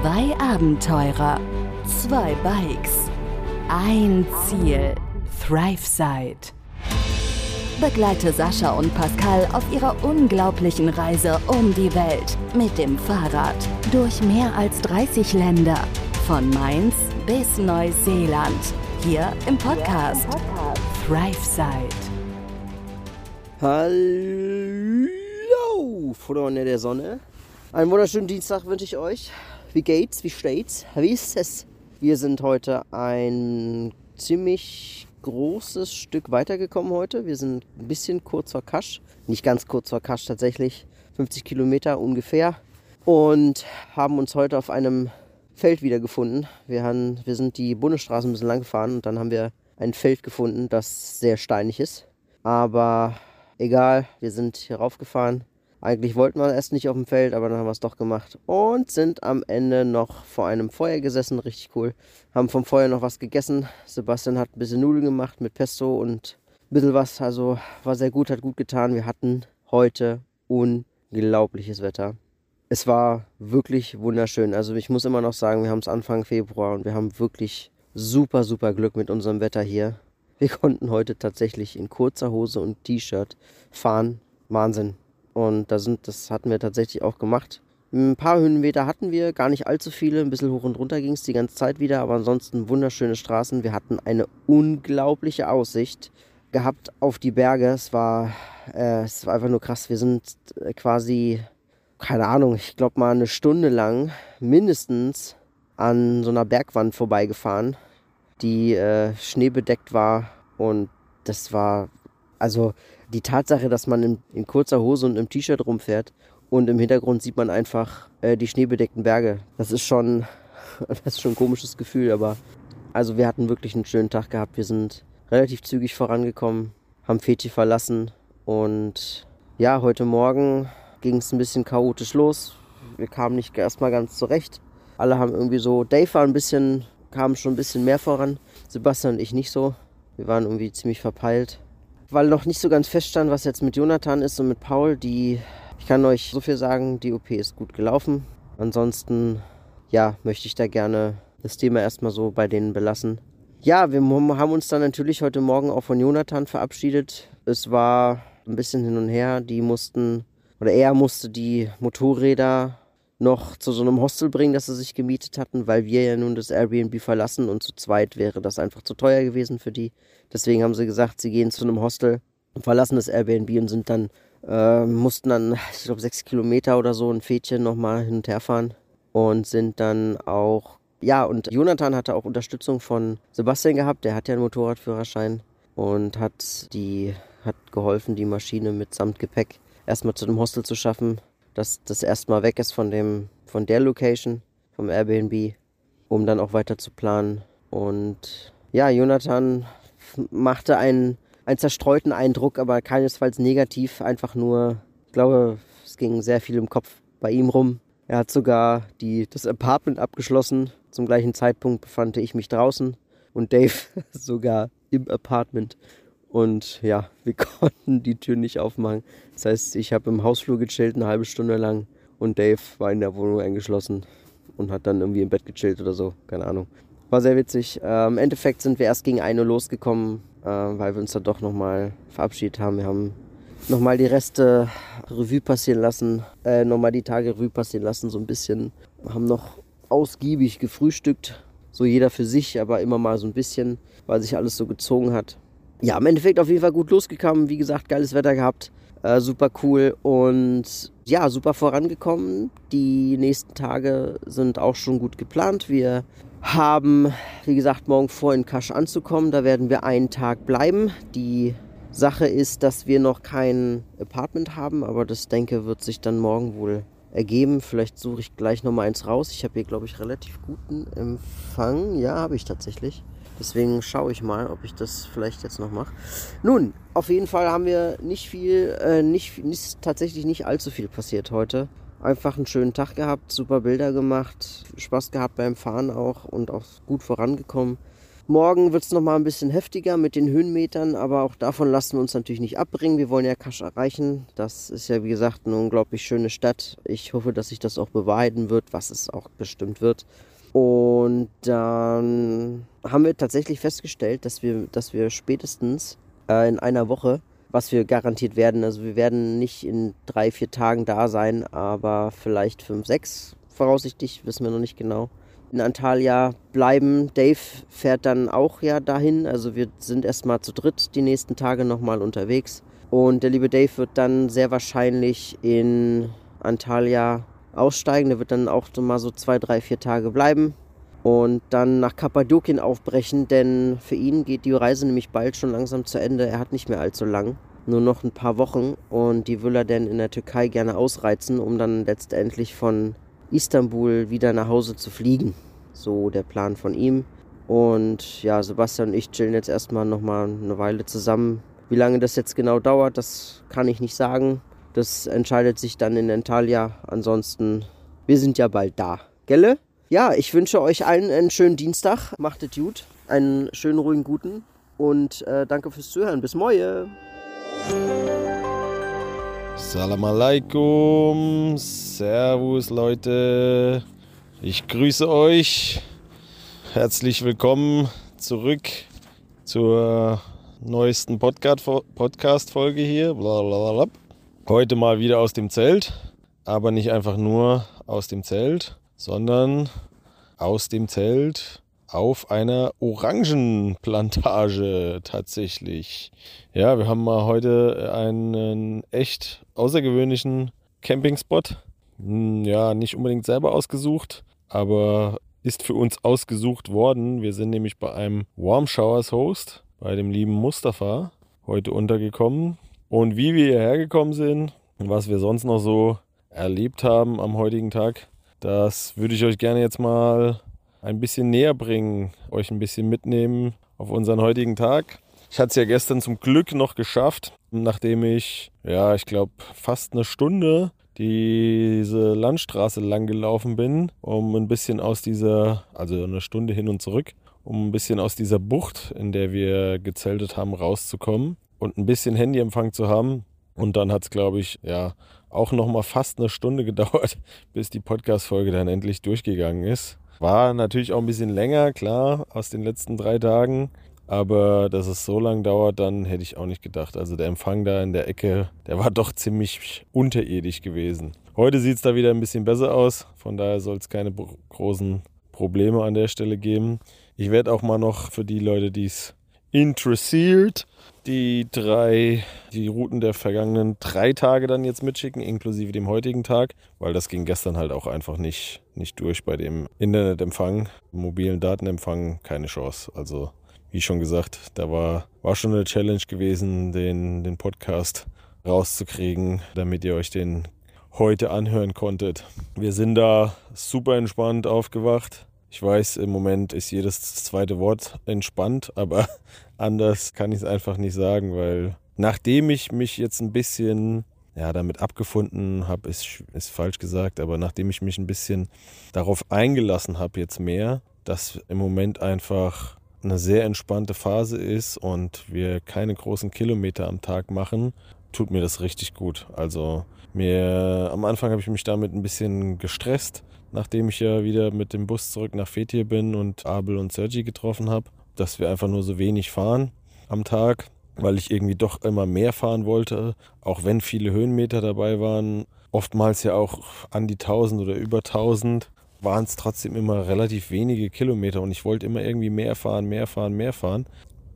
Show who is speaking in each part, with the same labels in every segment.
Speaker 1: Zwei Abenteurer, zwei Bikes, ein Ziel. ThriveSide. Begleite Sascha und Pascal auf ihrer unglaublichen Reise um die Welt mit dem Fahrrad durch mehr als 30 Länder. Von Mainz bis Neuseeland. Hier im Podcast, ThriveSide.
Speaker 2: Hallo, Freunde der Sonne. Einen wunderschönen Dienstag wünsche ich euch. Wie geht's? Wie steht's? Wie ist es? Wir sind heute ein ziemlich großes Stück weitergekommen heute. Wir sind ein bisschen kurz vor Kasch. Nicht ganz kurz vor Kasch tatsächlich. 50 Kilometer ungefähr. Und haben uns heute auf einem Feld wiedergefunden. Wir, haben, wir sind die Bundesstraße ein bisschen lang gefahren und dann haben wir ein Feld gefunden, das sehr steinig ist. Aber egal, wir sind hier raufgefahren eigentlich wollten wir erst nicht auf dem Feld, aber dann haben wir es doch gemacht und sind am Ende noch vor einem Feuer gesessen, richtig cool. Haben vom Feuer noch was gegessen. Sebastian hat ein bisschen Nudeln gemacht mit Pesto und ein bisschen was, also war sehr gut, hat gut getan. Wir hatten heute unglaubliches Wetter. Es war wirklich wunderschön. Also ich muss immer noch sagen, wir haben es Anfang Februar und wir haben wirklich super, super Glück mit unserem Wetter hier. Wir konnten heute tatsächlich in kurzer Hose und T-Shirt fahren. Wahnsinn. Und da sind, das hatten wir tatsächlich auch gemacht. Ein paar Höhenmeter hatten wir, gar nicht allzu viele. Ein bisschen hoch und runter ging es die ganze Zeit wieder, aber ansonsten wunderschöne Straßen. Wir hatten eine unglaubliche Aussicht gehabt auf die Berge. Es war, äh, es war einfach nur krass. Wir sind äh, quasi, keine Ahnung, ich glaube mal eine Stunde lang mindestens an so einer Bergwand vorbeigefahren, die äh, schneebedeckt war. Und das war, also die Tatsache, dass man in, in kurzer Hose und im T-Shirt rumfährt und im Hintergrund sieht man einfach äh, die schneebedeckten Berge. Das ist schon, das ist schon ein komisches Gefühl, aber also wir hatten wirklich einen schönen Tag gehabt. Wir sind relativ zügig vorangekommen, haben Feti verlassen und ja, heute Morgen ging es ein bisschen chaotisch los. Wir kamen nicht erstmal ganz zurecht. Alle haben irgendwie so, Dave war ein bisschen, kam schon ein bisschen mehr voran. Sebastian und ich nicht so. Wir waren irgendwie ziemlich verpeilt weil noch nicht so ganz feststand, was jetzt mit Jonathan ist und mit Paul. Die, ich kann euch so viel sagen, die OP ist gut gelaufen. Ansonsten, ja, möchte ich da gerne das Thema erstmal so bei denen belassen. Ja, wir haben uns dann natürlich heute Morgen auch von Jonathan verabschiedet. Es war ein bisschen hin und her. Die mussten, oder er musste die Motorräder noch zu so einem Hostel bringen, das sie sich gemietet hatten, weil wir ja nun das Airbnb verlassen und zu zweit wäre das einfach zu teuer gewesen für die. Deswegen haben sie gesagt, sie gehen zu einem Hostel und verlassen das Airbnb und sind dann, äh, mussten dann, ich glaube, sechs Kilometer oder so ein Fädchen nochmal hin und her fahren und sind dann auch, ja, und Jonathan hatte auch Unterstützung von Sebastian gehabt, der hat ja einen Motorradführerschein und hat die, hat geholfen, die Maschine mit Gepäck erstmal zu dem Hostel zu schaffen dass das erstmal weg ist von dem, von der Location, vom Airbnb, um dann auch weiter zu planen. Und ja, Jonathan machte einen, einen zerstreuten Eindruck, aber keinesfalls negativ, einfach nur, ich glaube, es ging sehr viel im Kopf bei ihm rum. Er hat sogar die, das Apartment abgeschlossen. Zum gleichen Zeitpunkt befand ich mich draußen und Dave sogar im Apartment. Und ja, wir konnten die Tür nicht aufmachen. Das heißt, ich habe im Hausflur gechillt eine halbe Stunde lang und Dave war in der Wohnung eingeschlossen und hat dann irgendwie im Bett gechillt oder so. Keine Ahnung. War sehr witzig. Äh, Im Endeffekt sind wir erst gegen 1 Uhr losgekommen, äh, weil wir uns dann doch nochmal verabschiedet haben. Wir haben nochmal die Reste Revue passieren lassen, äh, nochmal die Tage Revue passieren lassen, so ein bisschen. Haben noch ausgiebig gefrühstückt, so jeder für sich, aber immer mal so ein bisschen, weil sich alles so gezogen hat ja, im Endeffekt auf jeden Fall gut losgekommen. Wie gesagt, geiles Wetter gehabt. Äh, super cool und ja, super vorangekommen. Die nächsten Tage sind auch schon gut geplant. Wir haben, wie gesagt, morgen vor in Kasch anzukommen. Da werden wir einen Tag bleiben. Die Sache ist, dass wir noch kein Apartment haben, aber das denke wird sich dann morgen wohl ergeben. Vielleicht suche ich gleich noch mal eins raus. Ich habe hier, glaube ich, relativ guten Empfang. Ja, habe ich tatsächlich. Deswegen schaue ich mal, ob ich das vielleicht jetzt noch mache. Nun, auf jeden Fall haben wir nicht viel, äh, nicht, nicht, tatsächlich nicht allzu viel passiert heute. Einfach einen schönen Tag gehabt, super Bilder gemacht, Spaß gehabt beim Fahren auch und auch gut vorangekommen. Morgen wird es nochmal ein bisschen heftiger mit den Höhenmetern, aber auch davon lassen wir uns natürlich nicht abbringen. Wir wollen ja Kasch erreichen. Das ist ja, wie gesagt, eine unglaublich schöne Stadt. Ich hoffe, dass sich das auch bewahrheiten wird, was es auch bestimmt wird. Und dann haben wir tatsächlich festgestellt, dass wir, dass wir spätestens äh, in einer Woche, was wir garantiert werden, also wir werden nicht in drei, vier Tagen da sein, aber vielleicht fünf, sechs voraussichtlich, wissen wir noch nicht genau in Antalya bleiben. Dave fährt dann auch ja dahin. Also wir sind erstmal zu dritt die nächsten Tage nochmal unterwegs. Und der liebe Dave wird dann sehr wahrscheinlich in Antalya aussteigen. Der wird dann auch so mal so zwei, drei, vier Tage bleiben. Und dann nach Kappadokien aufbrechen, denn für ihn geht die Reise nämlich bald schon langsam zu Ende. Er hat nicht mehr allzu lang, nur noch ein paar Wochen. Und die will er dann in der Türkei gerne ausreizen, um dann letztendlich von Istanbul wieder nach Hause zu fliegen. So der Plan von ihm. Und ja, Sebastian und ich chillen jetzt erstmal nochmal eine Weile zusammen. Wie lange das jetzt genau dauert, das kann ich nicht sagen. Das entscheidet sich dann in Antalya. Ansonsten, wir sind ja bald da. Gelle? Ja, ich wünsche euch allen einen schönen Dienstag. Macht es gut. Einen schönen, ruhigen, guten. Und äh, danke fürs Zuhören. Bis morgen.
Speaker 3: Salam alaikum, Servus Leute, ich grüße euch, herzlich willkommen zurück zur neuesten Podcast-Folge hier. Blablabla. Heute mal wieder aus dem Zelt, aber nicht einfach nur aus dem Zelt, sondern aus dem Zelt auf einer Orangenplantage tatsächlich. Ja, wir haben mal heute einen echt außergewöhnlichen Campingspot. Hm, ja, nicht unbedingt selber ausgesucht, aber ist für uns ausgesucht worden. Wir sind nämlich bei einem Warm Showers Host, bei dem lieben Mustafa, heute untergekommen. Und wie wir hierher gekommen sind und was wir sonst noch so erlebt haben am heutigen Tag, das würde ich euch gerne jetzt mal ein bisschen näher bringen, euch ein bisschen mitnehmen auf unseren heutigen Tag. Ich hatte es ja gestern zum Glück noch geschafft, nachdem ich, ja, ich glaube, fast eine Stunde diese Landstraße lang gelaufen bin, um ein bisschen aus dieser, also eine Stunde hin und zurück, um ein bisschen aus dieser Bucht, in der wir gezeltet haben, rauszukommen und ein bisschen Handyempfang zu haben. Und dann hat es, glaube ich, ja, auch noch mal fast eine Stunde gedauert, bis die Podcast-Folge dann endlich durchgegangen ist. War natürlich auch ein bisschen länger, klar, aus den letzten drei Tagen. Aber dass es so lang dauert, dann hätte ich auch nicht gedacht. Also der Empfang da in der Ecke, der war doch ziemlich unterirdisch gewesen. Heute sieht es da wieder ein bisschen besser aus. Von daher soll es keine großen Probleme an der Stelle geben. Ich werde auch mal noch für die Leute, die es interessiert, die drei, die Routen der vergangenen drei Tage dann jetzt mitschicken, inklusive dem heutigen Tag, weil das ging gestern halt auch einfach nicht, nicht durch bei dem Internetempfang, mobilen Datenempfang, keine Chance. Also wie schon gesagt, da war, war schon eine Challenge gewesen, den, den Podcast rauszukriegen, damit ihr euch den heute anhören konntet. Wir sind da super entspannt aufgewacht. Ich weiß, im Moment ist jedes zweite Wort entspannt, aber anders kann ich es einfach nicht sagen, weil nachdem ich mich jetzt ein bisschen ja, damit abgefunden habe, ist, ist falsch gesagt, aber nachdem ich mich ein bisschen darauf eingelassen habe, jetzt mehr, dass im Moment einfach eine sehr entspannte Phase ist und wir keine großen Kilometer am Tag machen, tut mir das richtig gut. Also mir am Anfang habe ich mich damit ein bisschen gestresst, nachdem ich ja wieder mit dem Bus zurück nach Fethiye bin und Abel und Sergi getroffen habe, dass wir einfach nur so wenig fahren am Tag, weil ich irgendwie doch immer mehr fahren wollte, auch wenn viele Höhenmeter dabei waren. Oftmals ja auch an die 1000 oder über 1000 waren es trotzdem immer relativ wenige Kilometer und ich wollte immer irgendwie mehr fahren, mehr fahren, mehr fahren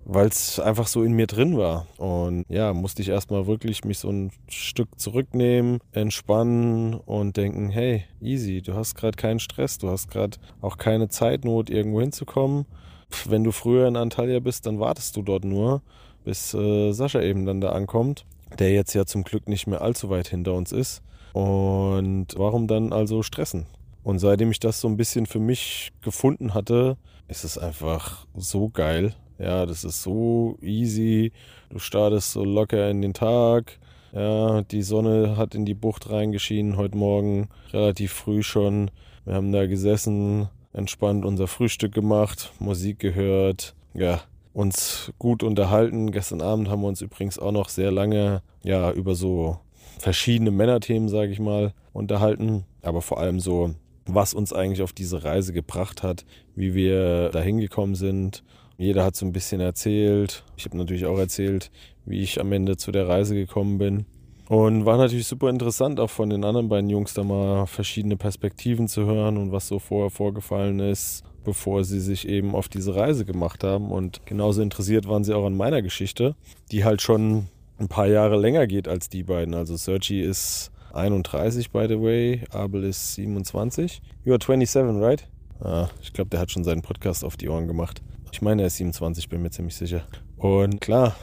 Speaker 3: weil es einfach so in mir drin war. Und ja, musste ich erstmal wirklich mich so ein Stück zurücknehmen, entspannen und denken, hey, easy, du hast gerade keinen Stress, du hast gerade auch keine Zeitnot, irgendwo hinzukommen. Pff, wenn du früher in Antalya bist, dann wartest du dort nur, bis äh, Sascha eben dann da ankommt, der jetzt ja zum Glück nicht mehr allzu weit hinter uns ist. Und warum dann also stressen? Und seitdem ich das so ein bisschen für mich gefunden hatte, ist es einfach so geil, ja, das ist so easy. Du startest so locker in den Tag. Ja, die Sonne hat in die Bucht reingeschienen heute Morgen, relativ früh schon. Wir haben da gesessen, entspannt unser Frühstück gemacht, Musik gehört, ja, uns gut unterhalten. Gestern Abend haben wir uns übrigens auch noch sehr lange ja, über so verschiedene Männerthemen, sage ich mal, unterhalten. Aber vor allem so, was uns eigentlich auf diese Reise gebracht hat, wie wir da hingekommen sind. Jeder hat so ein bisschen erzählt. Ich habe natürlich auch erzählt, wie ich am Ende zu der Reise gekommen bin. Und war natürlich super interessant, auch von den anderen beiden Jungs da mal verschiedene Perspektiven zu hören und was so vorher vorgefallen ist, bevor sie sich eben auf diese Reise gemacht haben. Und genauso interessiert waren sie auch an meiner Geschichte, die halt schon ein paar Jahre länger geht als die beiden. Also Sergi ist 31, by the way, Abel ist 27. You are 27, right? Ah, ich glaube, der hat schon seinen Podcast auf die Ohren gemacht. Ich meine, er ist 27, bin mir ziemlich sicher. Und klar,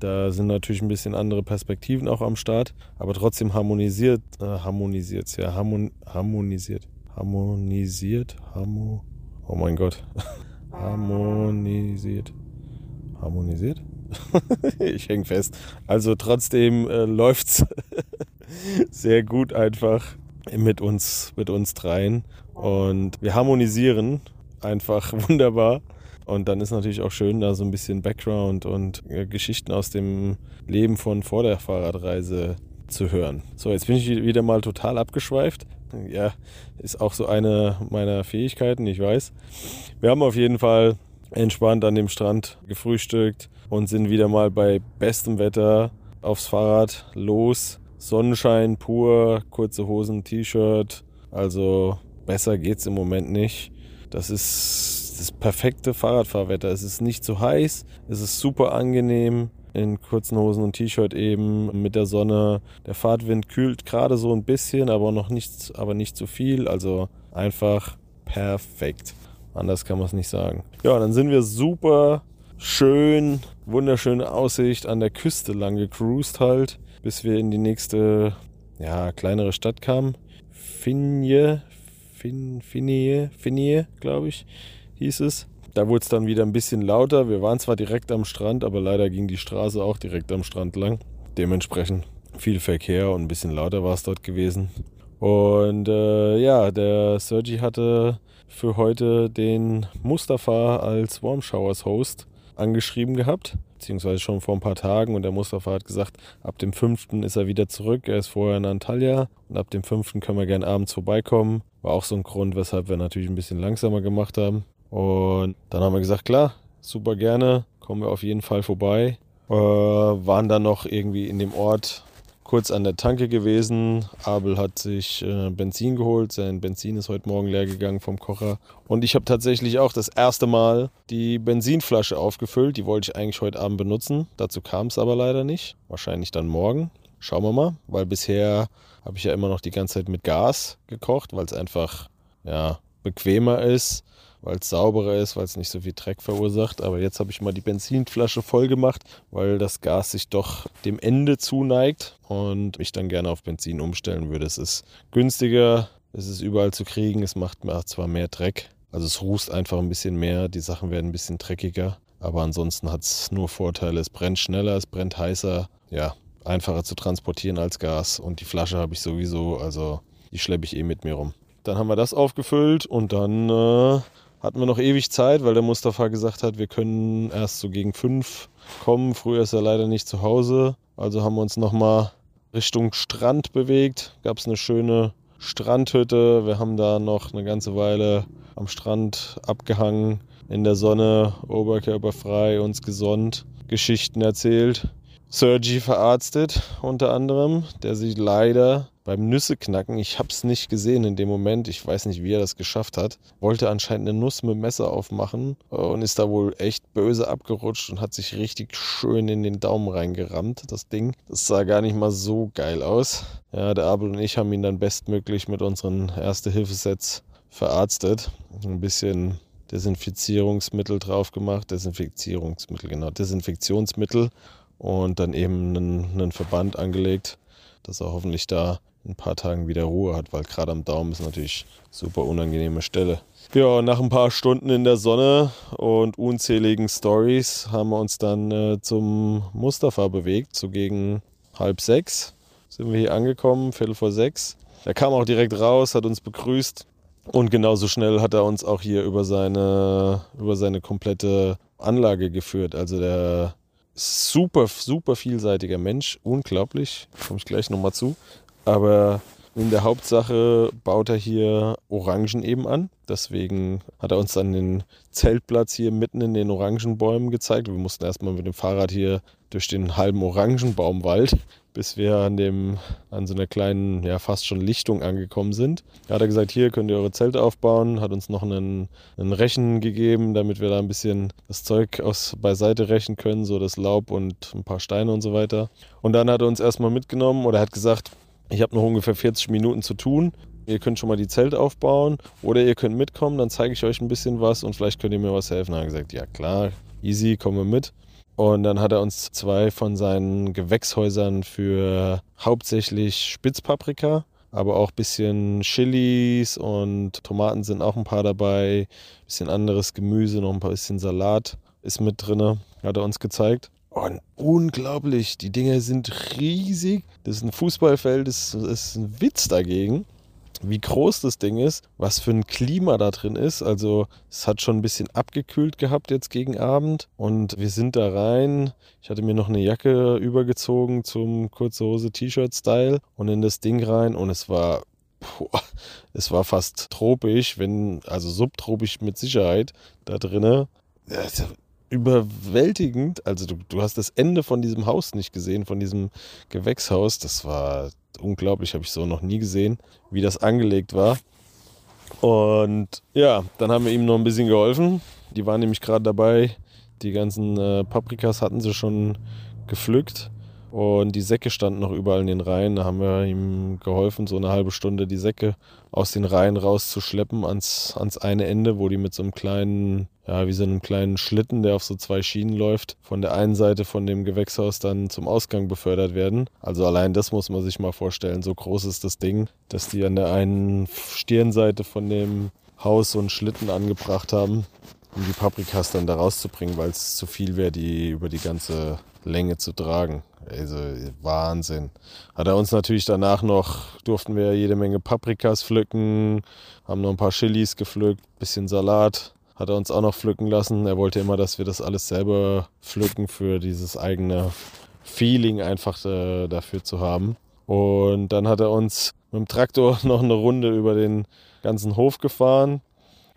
Speaker 3: da sind natürlich ein bisschen andere Perspektiven auch am Start, aber trotzdem harmonisiert, äh, harmonisiert, ja, harmon, harmonisiert, harmonisiert, harmo, oh mein Gott, harmonisiert, harmonisiert? ich hänge fest. Also trotzdem äh, läuft's sehr gut einfach mit uns, mit uns dreien und wir harmonisieren einfach wunderbar. Und dann ist natürlich auch schön, da so ein bisschen Background und äh, Geschichten aus dem Leben von vor der Fahrradreise zu hören. So, jetzt bin ich wieder mal total abgeschweift. Ja, ist auch so eine meiner Fähigkeiten, ich weiß. Wir haben auf jeden Fall entspannt an dem Strand gefrühstückt und sind wieder mal bei bestem Wetter aufs Fahrrad los. Sonnenschein pur, kurze Hosen, T-Shirt. Also besser geht's im Moment nicht. Das ist das perfekte Fahrradfahrwetter. Es ist nicht zu heiß, es ist super angenehm in kurzen Hosen und T-Shirt eben mit der Sonne. Der Fahrtwind kühlt gerade so ein bisschen, aber noch nicht, aber nicht zu viel. Also einfach perfekt. Anders kann man es nicht sagen. Ja, dann sind wir super schön, wunderschöne Aussicht an der Küste lang gecruised halt, bis wir in die nächste, ja, kleinere Stadt kamen. Finje, fin, Finje, Finje, glaube ich hieß es. Da wurde es dann wieder ein bisschen lauter. Wir waren zwar direkt am Strand, aber leider ging die Straße auch direkt am Strand lang. Dementsprechend viel Verkehr und ein bisschen lauter war es dort gewesen. Und äh, ja, der Sergi hatte für heute den Mustafa als Warm Showers Host angeschrieben gehabt, beziehungsweise schon vor ein paar Tagen. Und der Mustafa hat gesagt, ab dem 5. ist er wieder zurück. Er ist vorher in Antalya und ab dem 5. können wir gern abends vorbeikommen. War auch so ein Grund, weshalb wir natürlich ein bisschen langsamer gemacht haben. Und dann haben wir gesagt, klar, super gerne, kommen wir auf jeden Fall vorbei. Äh, waren dann noch irgendwie in dem Ort kurz an der Tanke gewesen. Abel hat sich äh, Benzin geholt. Sein Benzin ist heute Morgen leer gegangen vom Kocher. Und ich habe tatsächlich auch das erste Mal die Benzinflasche aufgefüllt. Die wollte ich eigentlich heute Abend benutzen. Dazu kam es aber leider nicht. Wahrscheinlich dann morgen. Schauen wir mal. Weil bisher habe ich ja immer noch die ganze Zeit mit Gas gekocht, weil es einfach ja, bequemer ist weil es sauberer ist, weil es nicht so viel Dreck verursacht. Aber jetzt habe ich mal die Benzinflasche voll gemacht, weil das Gas sich doch dem Ende zuneigt und ich dann gerne auf Benzin umstellen würde. Es ist günstiger, es ist überall zu kriegen, es macht zwar mehr Dreck, also es rußt einfach ein bisschen mehr, die Sachen werden ein bisschen dreckiger. Aber ansonsten hat es nur Vorteile. Es brennt schneller, es brennt heißer. Ja, einfacher zu transportieren als Gas. Und die Flasche habe ich sowieso, also die schleppe ich eh mit mir rum. Dann haben wir das aufgefüllt und dann äh, hatten wir noch ewig Zeit, weil der Mustafa gesagt hat, wir können erst so gegen fünf kommen. Früher ist er leider nicht zu Hause. Also haben wir uns nochmal Richtung Strand bewegt. Gab es eine schöne Strandhütte. Wir haben da noch eine ganze Weile am Strand abgehangen, in der Sonne, oberkörperfrei, uns gesonnt, Geschichten erzählt. Sergi verarztet unter anderem, der sich leider beim Nüsseknacken, ich habe es nicht gesehen in dem Moment, ich weiß nicht, wie er das geschafft hat, wollte anscheinend eine Nuss mit Messer aufmachen und ist da wohl echt böse abgerutscht und hat sich richtig schön in den Daumen reingerammt, das Ding. Das sah gar nicht mal so geil aus. Ja, der Abel und ich haben ihn dann bestmöglich mit unseren Erste-Hilfe-Sets verarztet. Ein bisschen Desinfizierungsmittel drauf gemacht, Desinfizierungsmittel, genau, Desinfektionsmittel und dann eben einen, einen Verband angelegt, dass er hoffentlich da ein paar Tagen wieder Ruhe hat, weil gerade am Daumen ist natürlich super unangenehme Stelle. Ja, nach ein paar Stunden in der Sonne und unzähligen Stories haben wir uns dann äh, zum Mustafa bewegt, so gegen halb sechs sind wir hier angekommen, Viertel vor sechs. Er kam auch direkt raus, hat uns begrüßt, Und genauso schnell hat er uns auch hier über seine, über seine komplette Anlage geführt. Also der super, super vielseitiger Mensch, unglaublich, komme ich gleich nochmal zu. Aber in der Hauptsache baut er hier Orangen eben an. Deswegen hat er uns dann den Zeltplatz hier mitten in den Orangenbäumen gezeigt. Wir mussten erstmal mit dem Fahrrad hier durch den halben Orangenbaumwald, bis wir an, dem, an so einer kleinen, ja fast schon Lichtung angekommen sind. Da hat er gesagt, hier könnt ihr eure Zelte aufbauen, hat uns noch einen, einen Rechen gegeben, damit wir da ein bisschen das Zeug aus beiseite rächen können, so das Laub und ein paar Steine und so weiter. Und dann hat er uns erstmal mitgenommen oder hat gesagt, ich habe noch ungefähr 40 Minuten zu tun. Ihr könnt schon mal die Zelte aufbauen oder ihr könnt mitkommen, dann zeige ich euch ein bisschen was und vielleicht könnt ihr mir was helfen. Dann hat er gesagt, ja klar, easy, kommen wir mit. Und dann hat er uns zwei von seinen Gewächshäusern für hauptsächlich Spitzpaprika, aber auch ein bisschen Chilis und Tomaten sind auch ein paar dabei, ein bisschen anderes Gemüse, noch ein bisschen Salat ist mit drin, hat er uns gezeigt. Und unglaublich, die Dinger sind riesig. Das ist ein Fußballfeld, das ist ein Witz dagegen, wie groß das Ding ist, was für ein Klima da drin ist. Also es hat schon ein bisschen abgekühlt gehabt jetzt gegen Abend und wir sind da rein. Ich hatte mir noch eine Jacke übergezogen zum kurze Hose T-Shirt-Style und in das Ding rein und es war Boah, es war fast tropisch, wenn, also subtropisch mit Sicherheit da drinne überwältigend. Also du, du hast das Ende von diesem Haus nicht gesehen, von diesem Gewächshaus. Das war unglaublich, habe ich so noch nie gesehen, wie das angelegt war. Und ja, dann haben wir ihm noch ein bisschen geholfen. Die waren nämlich gerade dabei, die ganzen äh, Paprikas hatten sie schon gepflückt. Und die Säcke standen noch überall in den Reihen. Da haben wir ihm geholfen, so eine halbe Stunde die Säcke aus den Reihen rauszuschleppen ans, ans eine Ende, wo die mit so einem kleinen, ja, wie so einem kleinen Schlitten, der auf so zwei Schienen läuft, von der einen Seite von dem Gewächshaus dann zum Ausgang befördert werden. Also allein das muss man sich mal vorstellen. So groß ist das Ding, dass die an der einen Stirnseite von dem Haus so einen Schlitten angebracht haben, um die Paprikas dann da rauszubringen, weil es zu viel wäre, die über die ganze Länge zu tragen. Also Wahnsinn. Hat er uns natürlich danach noch, durften wir jede Menge Paprikas pflücken, haben noch ein paar Chilis gepflückt, bisschen Salat hat er uns auch noch pflücken lassen. Er wollte immer, dass wir das alles selber pflücken für dieses eigene Feeling einfach äh, dafür zu haben. Und dann hat er uns mit dem Traktor noch eine Runde über den ganzen Hof gefahren,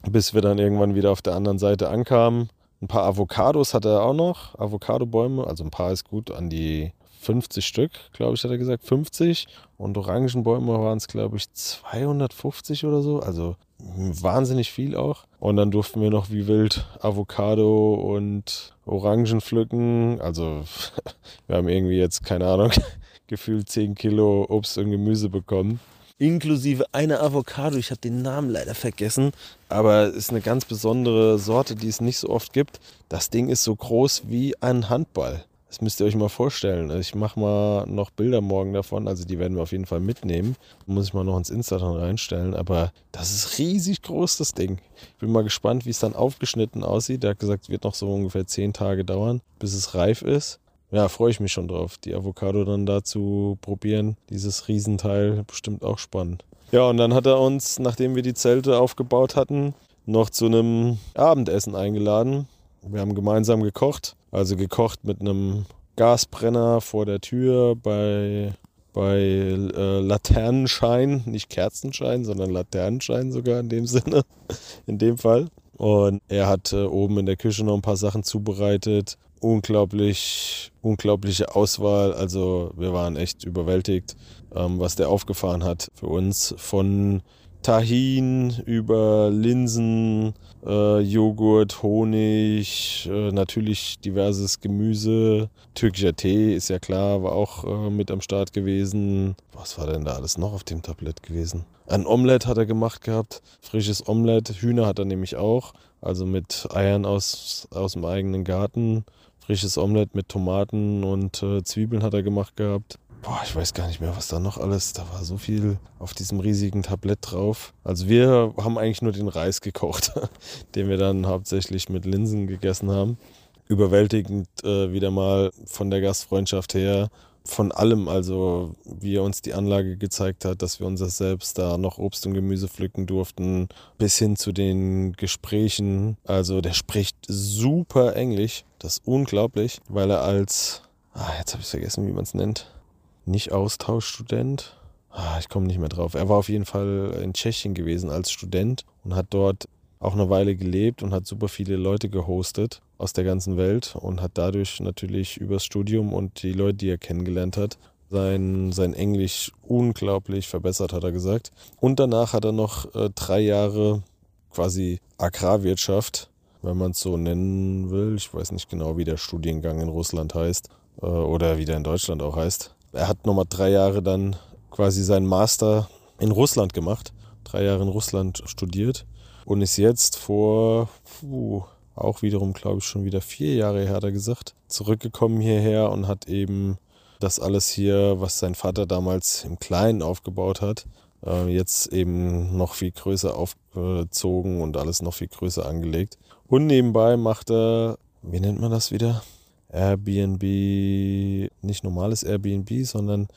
Speaker 3: bis wir dann irgendwann wieder auf der anderen Seite ankamen. Ein paar Avocados hat er auch noch, Avocadobäume, also ein paar ist gut, an die 50 Stück, glaube ich, hat er gesagt, 50. Und Orangenbäume waren es, glaube ich, 250 oder so, also wahnsinnig viel auch. Und dann durften wir noch wie wild Avocado und Orangen pflücken. Also wir haben irgendwie jetzt, keine Ahnung, gefühlt 10 Kilo Obst und Gemüse bekommen inklusive einer Avocado. Ich habe den Namen leider vergessen, aber ist eine ganz besondere Sorte, die es nicht so oft gibt. Das Ding ist so groß wie ein Handball. Das müsst ihr euch mal vorstellen. Ich mache mal noch Bilder morgen davon, also die werden wir auf jeden Fall mitnehmen. Muss ich mal noch ins Instagram reinstellen, aber das ist riesig groß, das Ding. Ich bin mal gespannt, wie es dann aufgeschnitten aussieht. Der hat gesagt, es wird noch so ungefähr 10 Tage dauern, bis es reif ist ja, freue ich mich schon drauf, die Avocado dann da zu probieren. Dieses Riesenteil, bestimmt auch spannend. Ja, und dann hat er uns, nachdem wir die Zelte aufgebaut hatten, noch zu einem Abendessen eingeladen. Wir haben gemeinsam gekocht, also gekocht mit einem Gasbrenner vor der Tür bei, bei äh, Laternenschein, nicht Kerzenschein, sondern Laternenschein sogar in dem Sinne, in dem Fall. Und er hat äh, oben in der Küche noch ein paar Sachen zubereitet unglaublich, unglaubliche Auswahl. Also wir waren echt überwältigt, ähm, was der aufgefahren hat für uns. Von Tahin über Linsen, äh, Joghurt, Honig, äh, natürlich diverses Gemüse. Türkischer Tee ist ja klar, war auch äh, mit am Start gewesen. Was war denn da alles noch auf dem Tablett gewesen? Ein Omelett hat er gemacht gehabt, frisches Omelett. Hühner hat er nämlich auch, also mit Eiern aus, aus dem eigenen Garten frisches Omelett mit Tomaten und äh, Zwiebeln hat er gemacht gehabt. Boah, ich weiß gar nicht mehr, was da noch alles. Da war so viel auf diesem riesigen Tablett drauf. Also wir haben eigentlich nur den Reis gekocht, den wir dann hauptsächlich mit Linsen gegessen haben. Überwältigend äh, wieder mal von der Gastfreundschaft her von allem, also wie er uns die Anlage gezeigt hat, dass wir uns selbst da noch Obst und Gemüse pflücken durften, bis hin zu den Gesprächen. Also der spricht super Englisch, das ist unglaublich, weil er als, ah, jetzt habe ich vergessen, wie man es nennt, nicht Austauschstudent. Ah, ich komme nicht mehr drauf. Er war auf jeden Fall in Tschechien gewesen als Student und hat dort auch eine Weile gelebt und hat super viele Leute gehostet aus der ganzen Welt und hat dadurch natürlich übers Studium und die Leute, die er kennengelernt hat, sein, sein Englisch unglaublich verbessert, hat er gesagt. Und danach hat er noch äh, drei Jahre quasi Agrarwirtschaft, wenn man es so nennen will. Ich weiß nicht genau, wie der Studiengang in Russland heißt äh, oder wie der in Deutschland auch heißt. Er hat nochmal drei Jahre dann quasi seinen Master in Russland gemacht, drei Jahre in Russland studiert und ist jetzt vor puh, auch wiederum, glaube ich, schon wieder vier Jahre her, hat er gesagt, zurückgekommen hierher und hat eben das alles hier, was sein Vater damals im Kleinen aufgebaut hat, äh, jetzt eben noch viel größer aufgezogen und alles noch viel größer angelegt. Und nebenbei macht er, wie nennt man das wieder? Airbnb, nicht normales Airbnb, sondern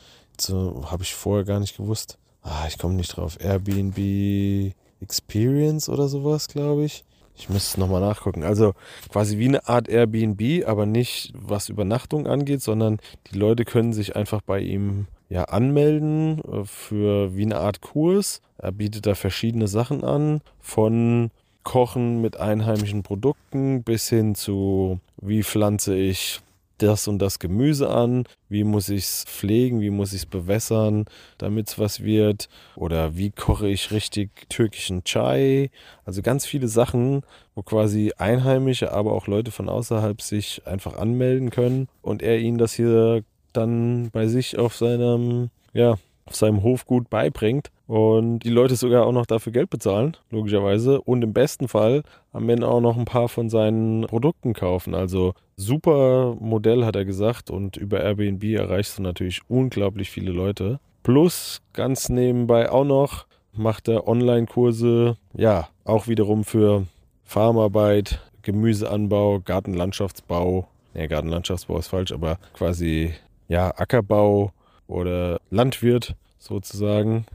Speaker 3: so habe ich vorher gar nicht gewusst. Ah, ich komme nicht drauf. Airbnb Experience oder sowas, glaube ich. Ich müsste es nochmal nachgucken. Also quasi wie eine Art Airbnb, aber nicht was Übernachtung angeht, sondern die Leute können sich einfach bei ihm ja anmelden äh, für wie eine Art Kurs. Er bietet da verschiedene Sachen an, von Kochen mit einheimischen Produkten bis hin zu wie pflanze ich das und das Gemüse an, wie muss ich es pflegen, wie muss ich es bewässern, damit es was wird? Oder wie koche ich richtig türkischen Chai. Also ganz viele Sachen, wo quasi Einheimische, aber auch Leute von außerhalb sich einfach anmelden können und er ihnen das hier dann bei sich auf seinem, ja, auf seinem Hofgut beibringt und die Leute sogar auch noch dafür Geld bezahlen, logischerweise. Und im besten Fall am Ende auch noch ein paar von seinen Produkten kaufen. Also super Modell, hat er gesagt. Und über Airbnb erreichst du natürlich unglaublich viele Leute. Plus ganz nebenbei auch noch macht er Online-Kurse, ja, auch wiederum für Farmarbeit, Gemüseanbau, Gartenlandschaftsbau. Ne, Gartenlandschaftsbau ist falsch, aber quasi ja, Ackerbau oder Landwirt sozusagen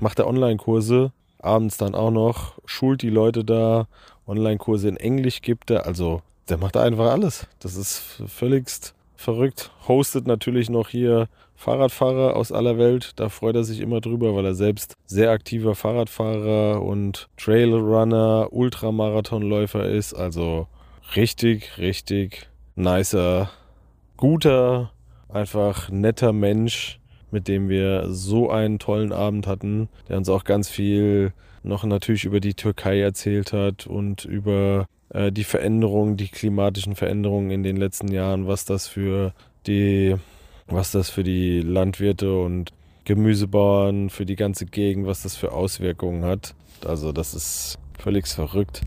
Speaker 3: macht er Online-Kurse, abends dann auch noch, schult die Leute da, Online-Kurse in Englisch gibt er, also der macht einfach alles. Das ist völligst verrückt. Hostet natürlich noch hier Fahrradfahrer aus aller Welt. Da freut er sich immer drüber, weil er selbst sehr aktiver Fahrradfahrer und Trailrunner, Ultramarathonläufer ist. Also richtig, richtig nicer, guter, einfach netter Mensch, mit dem wir so einen tollen Abend hatten, der uns auch ganz viel noch natürlich über die Türkei erzählt hat und über äh, die Veränderungen, die klimatischen Veränderungen in den letzten Jahren, was das für die, was das für die Landwirte und Gemüsebauern, für die ganze Gegend, was das für Auswirkungen hat. Also das ist völlig verrückt.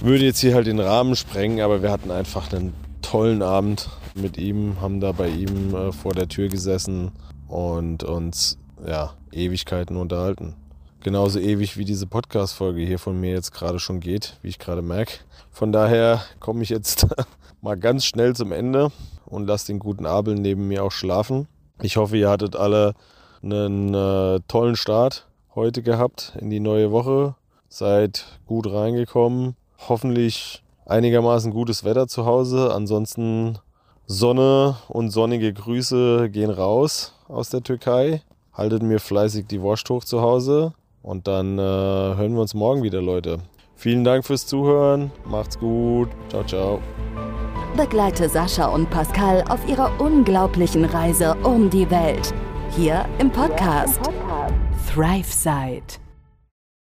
Speaker 3: Würde jetzt hier halt den Rahmen sprengen, aber wir hatten einfach einen tollen Abend mit ihm, haben da bei ihm äh, vor der Tür gesessen und uns ja Ewigkeiten unterhalten. Genauso ewig wie diese Podcast-Folge hier von mir jetzt gerade schon geht, wie ich gerade merke. Von daher komme ich jetzt mal ganz schnell zum Ende und lasse den guten Abel neben mir auch schlafen. Ich hoffe, ihr hattet alle einen äh, tollen Start heute gehabt in die neue Woche. Seid gut reingekommen. Hoffentlich einigermaßen gutes Wetter zu Hause. Ansonsten Sonne und sonnige Grüße gehen raus aus der Türkei. Haltet mir fleißig die Wurst hoch zu Hause. Und dann äh, hören wir uns morgen wieder, Leute. Vielen Dank fürs Zuhören. Macht's gut. Ciao, ciao.
Speaker 1: Begleite Sascha und Pascal auf ihrer unglaublichen Reise um die Welt. Hier im Podcast, Thrive Side.